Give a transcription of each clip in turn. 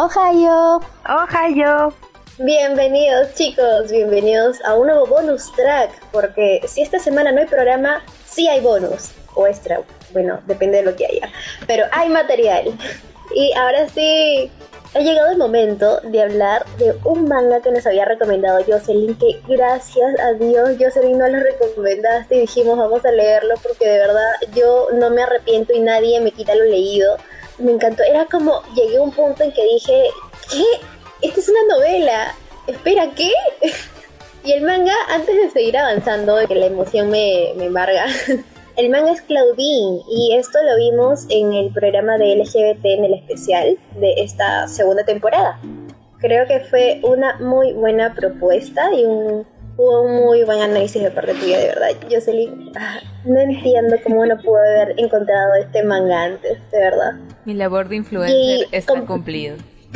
Ohio. Ohio. Bienvenidos chicos, bienvenidos a un nuevo bonus track, porque si esta semana no hay programa, sí hay bonus, o extra, bueno, depende de lo que haya, pero hay material. Y ahora sí, ha llegado el momento de hablar de un manga que nos había recomendado Jocelyn, que gracias a Dios Jocelyn nos lo recomendaste y dijimos vamos a leerlo porque de verdad yo no me arrepiento y nadie me quita lo leído. Me encantó, era como llegué a un punto en que dije, ¿qué? esta es una novela. Espera, ¿qué? y el manga, antes de seguir avanzando, que la emoción me, me embarga, el manga es Claudine y esto lo vimos en el programa de LGBT en el especial de esta segunda temporada. Creo que fue una muy buena propuesta y un, hubo un muy buen análisis de parte tuya, de verdad. Jocelyn, ah, no entiendo cómo no pudo haber encontrado este manga antes, de verdad. Mi labor de influencer está cumplido.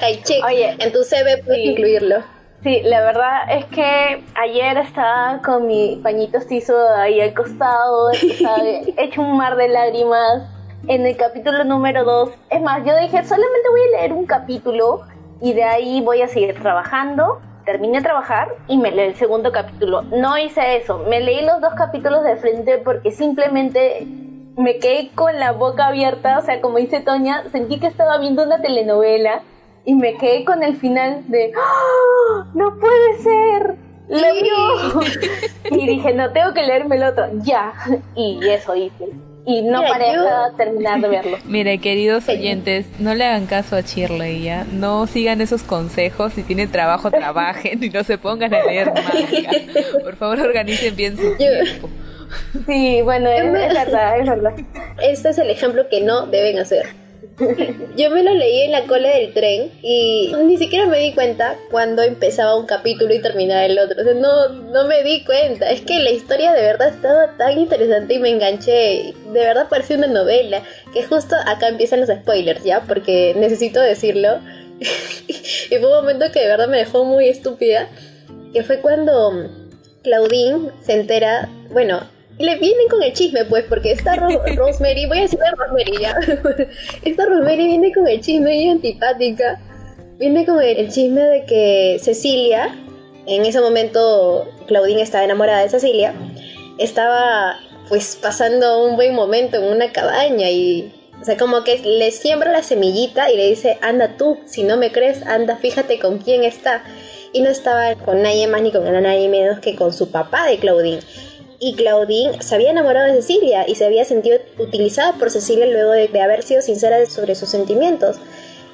Ay, Oye, en tu CV puedes incluirlo. Sí, la verdad es que ayer estaba con mi pañito estizo ahí al costado, he hecho un mar de lágrimas en el capítulo número 2. Es más, yo dije, solamente voy a leer un capítulo y de ahí voy a seguir trabajando. Terminé de trabajar y me leí el segundo capítulo. No hice eso, me leí los dos capítulos de frente porque simplemente me quedé con la boca abierta, o sea, como dice Toña, sentí que estaba viendo una telenovela y me quedé con el final de ¡Ah! ¡No puede ser! ¡Lo vio! y dije, no, tengo que leerme el otro, ya. Y eso hice. Y no paré terminar de verlo. Mire, queridos oyentes, no le hagan caso a Shirley, ¿ya? No sigan esos consejos. Si tienen trabajo, trabajen y no se pongan a leer manga. Por favor, organicen bien su tiempo. Sí, bueno, es, verdad, es verdad. Este es el ejemplo que no deben hacer. Yo me lo leí en la cola del tren y ni siquiera me di cuenta cuando empezaba un capítulo y terminaba el otro. O sea, no, no me di cuenta. Es que la historia de verdad estaba tan interesante y me enganché. De verdad parecía una novela. Que justo acá empiezan los spoilers, ¿ya? Porque necesito decirlo. y fue un momento que de verdad me dejó muy estúpida. Que fue cuando Claudine se entera, bueno, le vienen con el chisme, pues, porque esta Rosemary, voy a decir Rosemary ya, esta Rosemary viene con el chisme y antipática, viene con el, chisme de que Cecilia, en ese momento Claudine estaba enamorada de Cecilia, estaba pues pasando un buen momento en una cabaña y o sea, como que le siembra la semillita y le dice, anda tú, si no me crees, anda, fíjate con quién está. Y no estaba con nadie más ni con nadie menos que con su papá de Claudine y Claudine se había enamorado de Cecilia y se había sentido utilizada por Cecilia luego de, haber sido sincera sobre sus sentimientos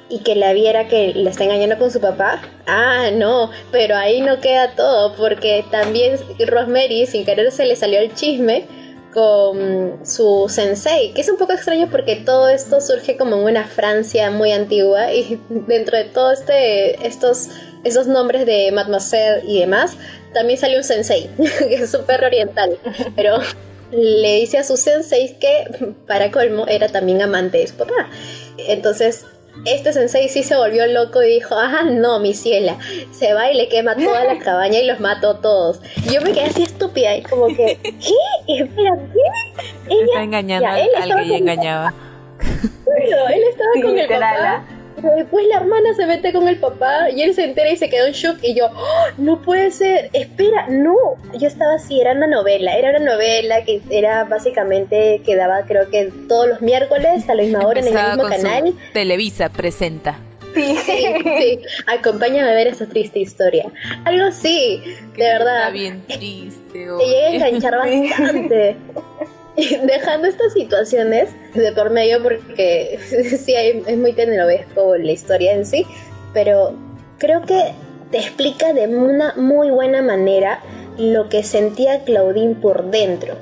y que la viera que la está engañando con su papá. Ah, no, pero ahí no queda todo, porque también Rosemary sin querer se le salió el chisme con su sensei, que es un poco extraño porque todo esto surge como en una Francia muy antigua y dentro de todo este estos esos nombres de mademoiselle y demás, también salió un sensei, que es súper oriental, pero le dice a su sensei que para colmo era también amante de su papá. Entonces este sensei sí se volvió loco y dijo, ah, no, mi ciela, se va y le quema toda la cabaña y los mató todos. Yo me quedé así estúpida y como que, ¿qué? Espera, ¿qué? Ella, está engañando al que ella engañaba. Bueno, él estaba con el papá después la hermana se mete con el papá y él se entera y se quedó en shock y yo, ¡Oh, no puede ser, espera, no. Yo estaba así, era una novela, era una novela que era básicamente, que daba creo que todos los miércoles a la misma hora en el mismo canal. Televisa presenta. Sí, sí, Acompáñame a ver esa triste historia. Algo así, de verdad. Está bien triste. Te llega a enganchar bastante. dejando estas situaciones de por medio porque sí es muy tenorovesco la historia en sí, pero creo que te explica de una muy buena manera lo que sentía Claudine por dentro.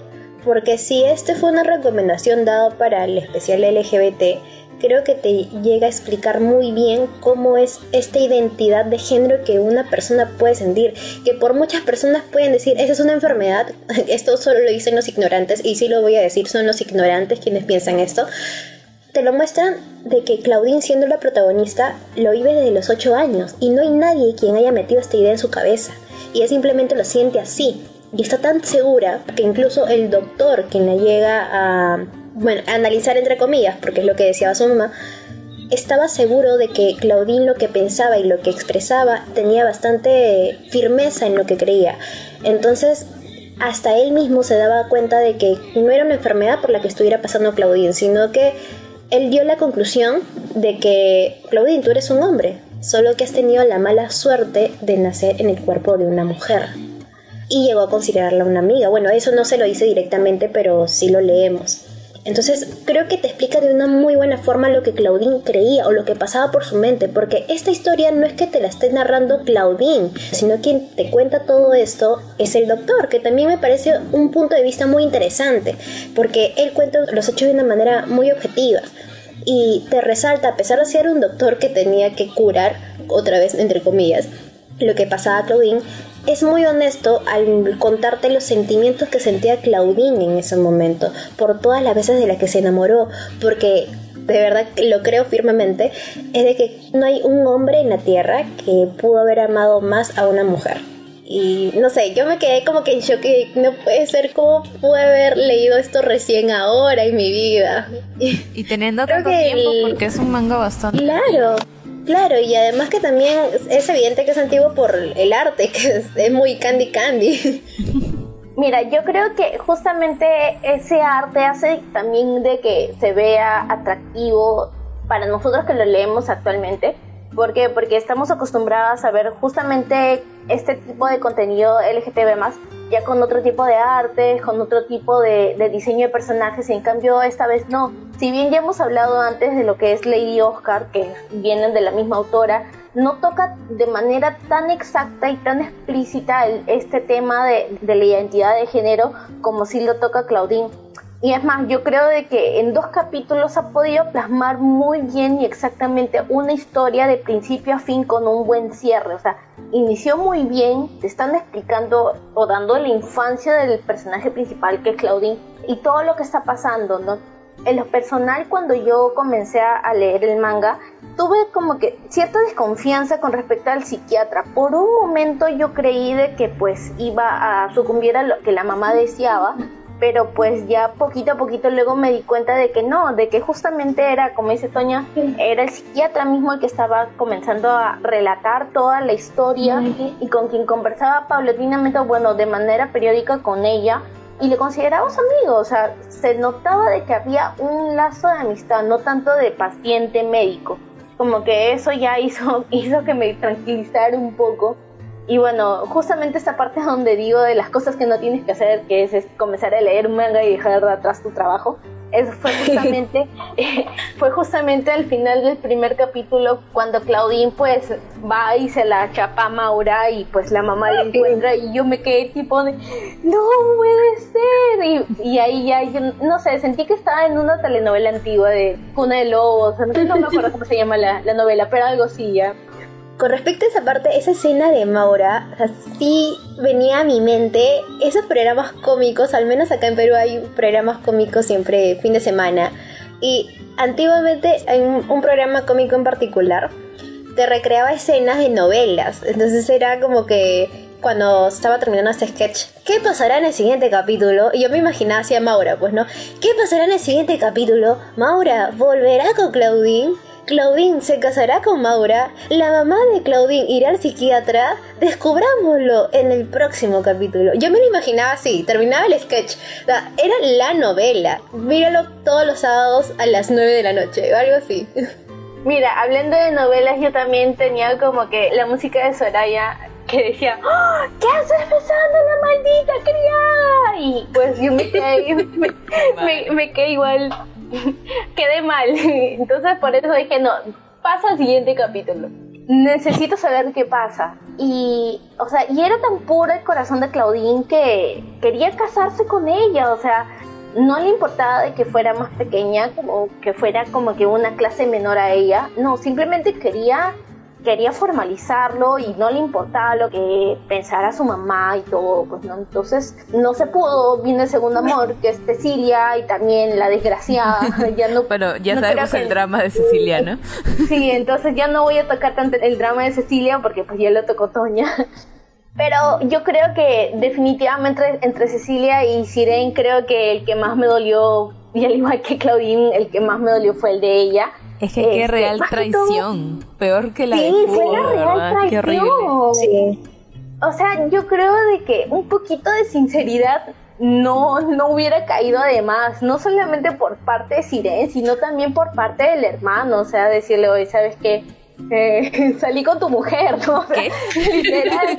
Porque si este fue una recomendación dada para el especial LGBT, creo que te llega a explicar muy bien cómo es esta identidad de género que una persona puede sentir. Que por muchas personas pueden decir, esa es una enfermedad, esto solo lo dicen los ignorantes, y sí lo voy a decir, son los ignorantes quienes piensan esto. Te lo muestran de que Claudine, siendo la protagonista, lo vive desde los 8 años y no hay nadie quien haya metido esta idea en su cabeza. Y ella simplemente lo siente así. Y está tan segura que incluso el doctor, quien la llega a bueno, analizar entre comillas, porque es lo que decía su mamá, estaba seguro de que Claudine lo que pensaba y lo que expresaba tenía bastante firmeza en lo que creía. Entonces, hasta él mismo se daba cuenta de que no era una enfermedad por la que estuviera pasando Claudine, sino que él dio la conclusión de que Claudine, tú eres un hombre, solo que has tenido la mala suerte de nacer en el cuerpo de una mujer. Y llegó a considerarla una amiga. Bueno, eso no se lo dice directamente, pero sí lo leemos. Entonces creo que te explica de una muy buena forma lo que Claudine creía o lo que pasaba por su mente, porque esta historia no es que te la esté narrando Claudine, sino quien te cuenta todo esto es el doctor, que también me parece un punto de vista muy interesante, porque él cuenta los hechos de una manera muy objetiva y te resalta, a pesar de ser un doctor que tenía que curar, otra vez entre comillas, lo que pasaba a Claudine, es muy honesto al contarte los sentimientos que sentía Claudine en ese momento, por todas las veces de las que se enamoró, porque de verdad lo creo firmemente, es de que no hay un hombre en la tierra que pudo haber amado más a una mujer. Y no sé, yo me quedé como que en shock no puede ser cómo pude haber leído esto recién ahora en mi vida. Y teniendo tanto tiempo porque es un manga bastante. Claro. Claro, y además que también es evidente que es antiguo por el arte, que es, muy candy candy. Mira, yo creo que justamente ese arte hace también de que se vea atractivo para nosotros que lo leemos actualmente. ¿Por qué? Porque estamos acostumbrados a ver justamente este tipo de contenido LGTB ya con otro tipo de arte, con otro tipo de, diseño de personajes, y en cambio esta vez no. Si bien ya hemos hablado antes de lo que es Lady Oscar, que vienen de la misma autora, no toca de manera tan exacta y tan explícita este tema de, de la identidad de género como si lo toca Claudine. Y es más, yo creo de que en dos capítulos ha podido plasmar muy bien y exactamente una historia de principio a fin con un buen cierre. O sea, inició muy bien, te están explicando o dando la infancia del personaje principal que es Claudine y todo lo que está pasando, ¿no? En lo personal, cuando yo comencé a leer el manga, tuve como que cierta desconfianza con respecto al psiquiatra. Por un momento yo creí de que pues iba a sucumbir a lo que la mamá deseaba, pero pues ya poquito a poquito luego me di cuenta de que no, de que justamente era, como dice Toña, era el psiquiatra mismo el que estaba comenzando a relatar toda la historia y con quien conversaba paulatinamente, bueno, de manera periódica con ella y le consideraba su amigo, o sea, se notaba de que había un lazo de amistad, no tanto de paciente médico, como que eso ya hizo, hizo que me tranquilizara un poco y bueno, justamente esta parte donde digo de las cosas que no tienes que hacer, que es, comenzar a leer manga y dejar de atrás tu trabajo, eso fue justamente, fue justamente al final del primer capítulo cuando Claudine pues va y se la chapa a Maura y pues la mamá la encuentra y yo me quedé tipo de, no puede ser. Y, ahí ya, yo no sé, sentí que estaba en una telenovela antigua de Cuna de Lobos, no, no me acuerdo cómo se llama la, la novela, pero algo así ya. Con respecto a esa parte, esa escena de Maura, sí venía a mi mente esos programas cómicos, al menos acá en Perú hay programas cómicos siempre fin de semana. Y antiguamente hay un, programa cómico en particular te recreaba escenas de novelas. Entonces era como que cuando estaba terminando este sketch, ¿qué pasará en el siguiente capítulo? Y yo me imaginaba hacia Maura, pues no, ¿qué pasará en el siguiente capítulo? Maura volverá con Claudine Claudine se casará con Maura, la mamá de Claudine irá al psiquiatra, descubrámoslo en el próximo capítulo. Yo me lo imaginaba así, terminaba el sketch, era la novela. Míralo todos los sábados a las 9 de la noche, algo así. Mira, hablando de novelas, yo también tenía como que la música de Soraya que decía, ¡Oh, ¿qué haces besando a la maldita criada? Y pues yo me quedé, me, me quedé igual quedé mal. Entonces por eso dije, no, pasa al siguiente capítulo. Necesito saber qué pasa. Y, o sea, y era tan puro el corazón de Claudine que quería casarse con ella. O sea, no le importaba de que fuera más pequeña o que fuera como que una clase menor a ella. No, simplemente quería quería formalizarlo y no le importaba lo que pensara su mamá y todo, pues no, entonces no se pudo, viene el segundo amor, que es Cecilia y también la desgraciada, ya no... Pero ya sabemos el drama de Cecilia, ¿no? Sí, entonces ya no voy a tocar tanto el drama de Cecilia porque pues ya lo tocó Toña. Pero yo creo que definitivamente entre, Cecilia y Siren creo que el que más me dolió, y al igual que Claudine, el que más me dolió fue el de ella Es que qué Este, real traición. Peor que la Sí, de fue la real ¿verdad? Qué horrible. traición. Sí. O sea, yo creo de que un poquito de sinceridad no, no hubiera caído además, no solamente por parte de Siren, sino también por parte del hermano, o sea, decirle, oye, ¿sabes qué? Eh, salí con tu mujer, ¿no? O sea, literal,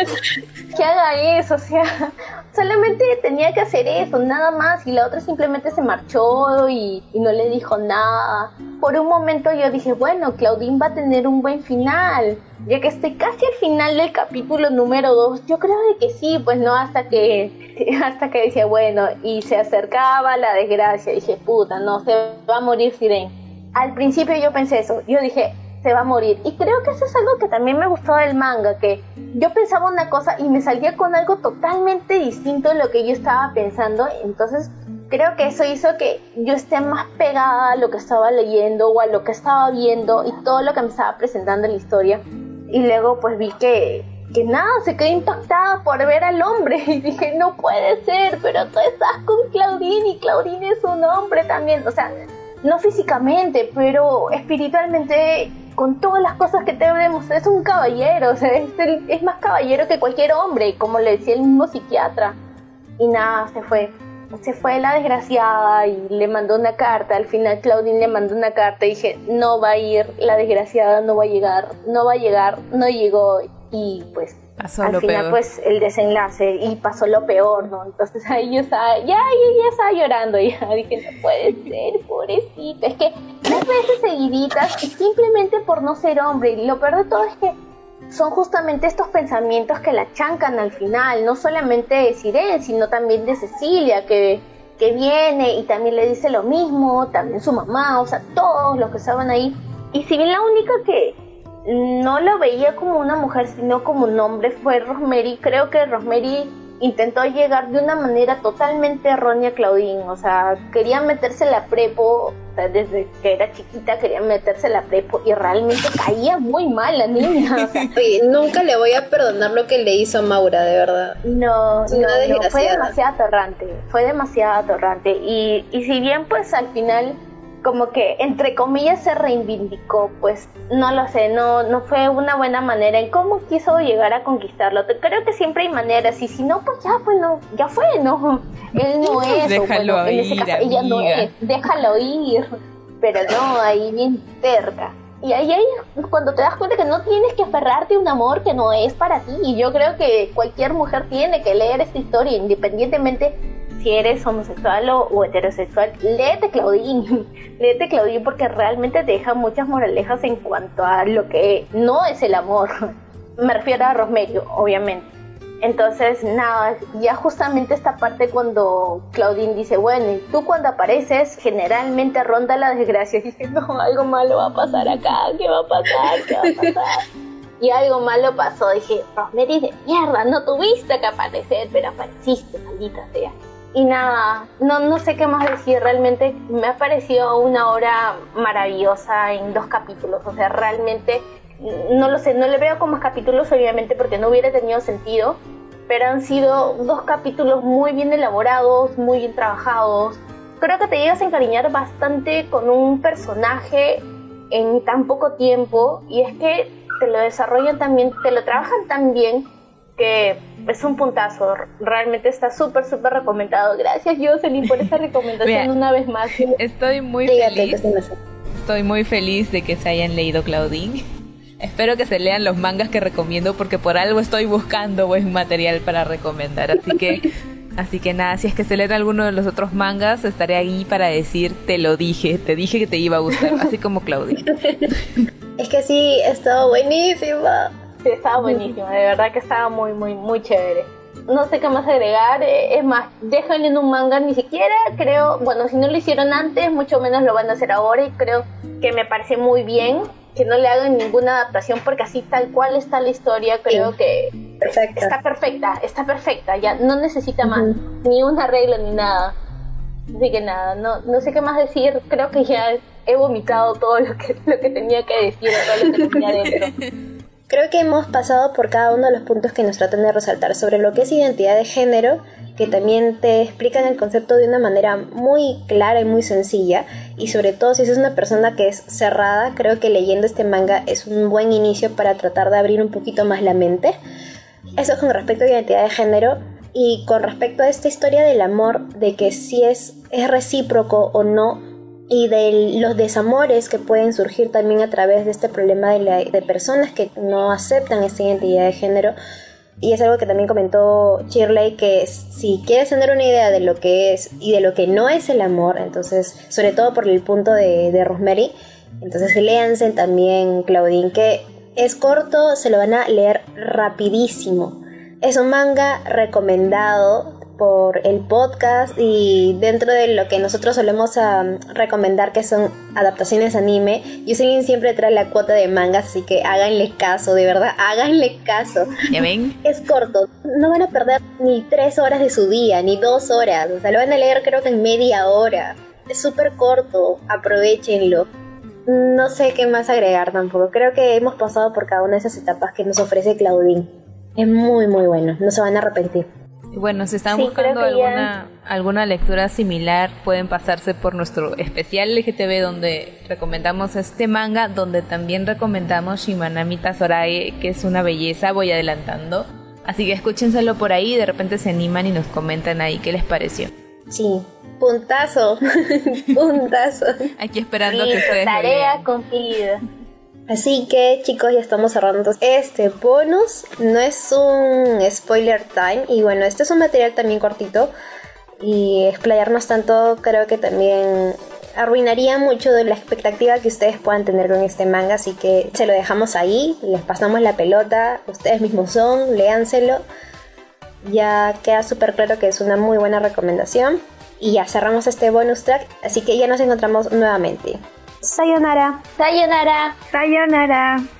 que haga eso, o sea, solamente tenía que hacer eso, nada más, y la otra simplemente se marchó y, y no le dijo nada. Por un momento yo dije, bueno, Claudine va a tener un buen final, ya que estoy casi al final del capítulo número 2, yo creo de que sí, pues no, hasta que, hasta que decía, bueno, y se acercaba la desgracia, dije, puta, no, se va a morir Siren. Al principio yo pensé eso, yo dije, se va a morir. Y creo que eso es algo que también me gustó del manga, que yo pensaba una cosa y me salía con algo totalmente distinto de lo que yo estaba pensando. Entonces creo que eso hizo que yo esté más pegada a lo que estaba leyendo o a lo que estaba viendo y todo lo que me estaba presentando en la historia. Y luego pues vi que, que nada, se quedé impactada por ver al hombre y dije, no puede ser, pero tú estás con Claudine y Claudine es un hombre también. O sea, no físicamente, pero espiritualmente, con todas las cosas que te demostrado, es un caballero, o sea, es, el- es más caballero que cualquier hombre, como le decía el mismo psiquiatra. Y nada, se fue. Se fue la desgraciada y le mandó una carta. Al final Claudine le mandó una carta y dije, no va a ir, la desgraciada no va a llegar, no va a llegar, no llegó. Y pues Pasó al lo final peor. pues el desenlace y pasó lo peor, ¿no? Entonces ahí yo estaba, ya, ya, ya estaba llorando, ya dije, no puede ser, pobrecito, es que tres veces seguiditas y simplemente por no ser hombre, y lo peor de todo es que son justamente estos pensamientos que la chancan al final, no solamente de Siren, sino también de Cecilia, que, que viene y también le dice lo mismo, también su mamá, o sea, todos los que estaban ahí. Y si bien la única que no lo veía como una mujer, sino como un hombre, fue Rosemary, creo que Rosemary intentó llegar de una manera totalmente errónea a Claudine, o sea, quería meterse la prepo, o sea, desde que era chiquita quería meterse la prepo y realmente caía muy mal la niña, o sea, Oye, nunca le voy a perdonar lo que le hizo a Maura, de verdad. No, no, no, fue demasiado atorrante, fue demasiado atorrante. Y, y si bien pues al final como que entre comillas se reivindicó, pues no lo sé, no, no fue una buena manera en cómo quiso llegar a conquistarlo. Creo que siempre hay maneras y si no, pues ya, pues no, ya fue, ¿no? Él no es, Déjalo bueno, en ese ir, caso ella no amiga. es, déjalo ir, pero no, ahí bien cerca. Y ahí, ahí es cuando te das cuenta que no tienes que aferrarte a un amor que no es para ti. Y yo creo que cualquier mujer tiene que leer esta historia, independientemente si eres homosexual o, o heterosexual. Léete Claudine, léete Claudine porque realmente te deja muchas moralejas en cuanto a lo que no es el amor. Me refiero a Rosmerio, obviamente. Entonces, nada, ya justamente esta parte cuando Claudine dice, bueno, tú cuando apareces, generalmente ronda la desgracia. Y dije, no, algo malo va a pasar acá, ¿qué va a pasar? ¿Qué va a pasar? y algo malo pasó. Dije, Rosemary de mierda, no tuviste que aparecer, pero apareciste, maldita sea. Y nada, no, no sé qué más decir, realmente me ha parecido una obra maravillosa en dos capítulos, o sea, realmente no lo sé, no le veo con más capítulos obviamente porque no hubiera tenido sentido, pero han sido dos capítulos muy bien elaborados, muy bien trabajados. Creo que te llegas a encariñar bastante con un personaje en tan poco tiempo y es que te lo desarrollan también, te lo trabajan tan bien que es un puntazo. Realmente está súper, súper recomendado. Gracias, Jocelyn, por esa recomendación Mira, una vez más. Estoy muy Dígate feliz. Estoy muy feliz de que se hayan leído Claudine. Espero que se lean los mangas que recomiendo porque por algo estoy buscando buen material para recomendar. Así que, así que nada, si es que se leen alguno de los otros mangas, estaré ahí para decir te lo dije, te dije que te iba a gustar, así como Claudine. Es que sí, ha estado buenísima. Sí, estaba buenísimo, de verdad que estaba muy, muy, muy chévere. No sé qué más agregar, eh, es más, déjenle en un manga, ni siquiera creo, bueno, si no lo hicieron antes, mucho menos lo van a hacer ahora y creo que me parece muy bien que no le hagan ninguna adaptación porque así tal cual está la historia, creo Sí. que está perfecta, está perfecta, ya no necesita más, ni un arreglo ni nada. Así que nada, no, no sé qué más decir, creo que ya he vomitado todo lo que, lo que tenía que decir, todo lo que tenía dentro. Creo que hemos pasado por cada uno de los puntos que nos tratan de resaltar sobre lo que es identidad de género, que también te explican el concepto de una manera muy clara y muy sencilla, y sobre todo si es una persona que es cerrada, creo que leyendo este manga es un buen inicio para tratar de abrir un poquito más la mente. Eso con respecto a identidad de género. Y con respecto a esta historia del amor, de que si es, es recíproco o no, y de los desamores que pueden surgir también a través de este problema de, de personas que no aceptan esta identidad de género. Y es algo que también comentó Shirley, que si quieres tener una idea de lo que es y de lo que no es el amor, entonces, sobre todo por el punto de, de Rosemary, entonces léanse también Claudine, que es corto, se lo van a leer rapidísimo. Es un manga recomendado por el podcast y dentro de lo que nosotros solemos recomendar que son adaptaciones anime, Yuselin siempre trae la cuota de mangas, así que háganle caso, de verdad, háganle caso. ¿Ya ven? Es corto, no van a perder ni tres horas de su día, ni dos horas, o sea, lo van a leer creo que en media hora. Es súper corto, aprovechenlo. No sé qué más agregar tampoco, creo que hemos pasado por cada una de esas etapas que nos ofrece Claudine. Es muy muy bueno, no se van a arrepentir. Bueno, si están buscando alguna, alguna lectura similar, pueden pasarse por nuestro especial LGTB donde recomendamos este manga, donde también recomendamos Shimanami Tazorae, que es una belleza, voy adelantando. Así que escúchenselo por ahí, de repente se animan y nos comentan ahí qué les pareció. Sí, puntazo, puntazo. Aquí esperando que ustedes Tarea cumplida. Así que chicos, ya estamos cerrando este bonus. No es un spoiler time. Y bueno, este es un material también cortito. Y explayarnos tanto creo que también arruinaría mucho de la expectativa que ustedes puedan tener con este manga. Así que se lo dejamos ahí. Les pasamos la pelota. Ustedes mismos son. Léanselo. Ya queda súper claro que es una muy buena recomendación. Y ya cerramos este bonus track. Así que ya nos encontramos nuevamente. Sayonara. Sayonara. Sayonara.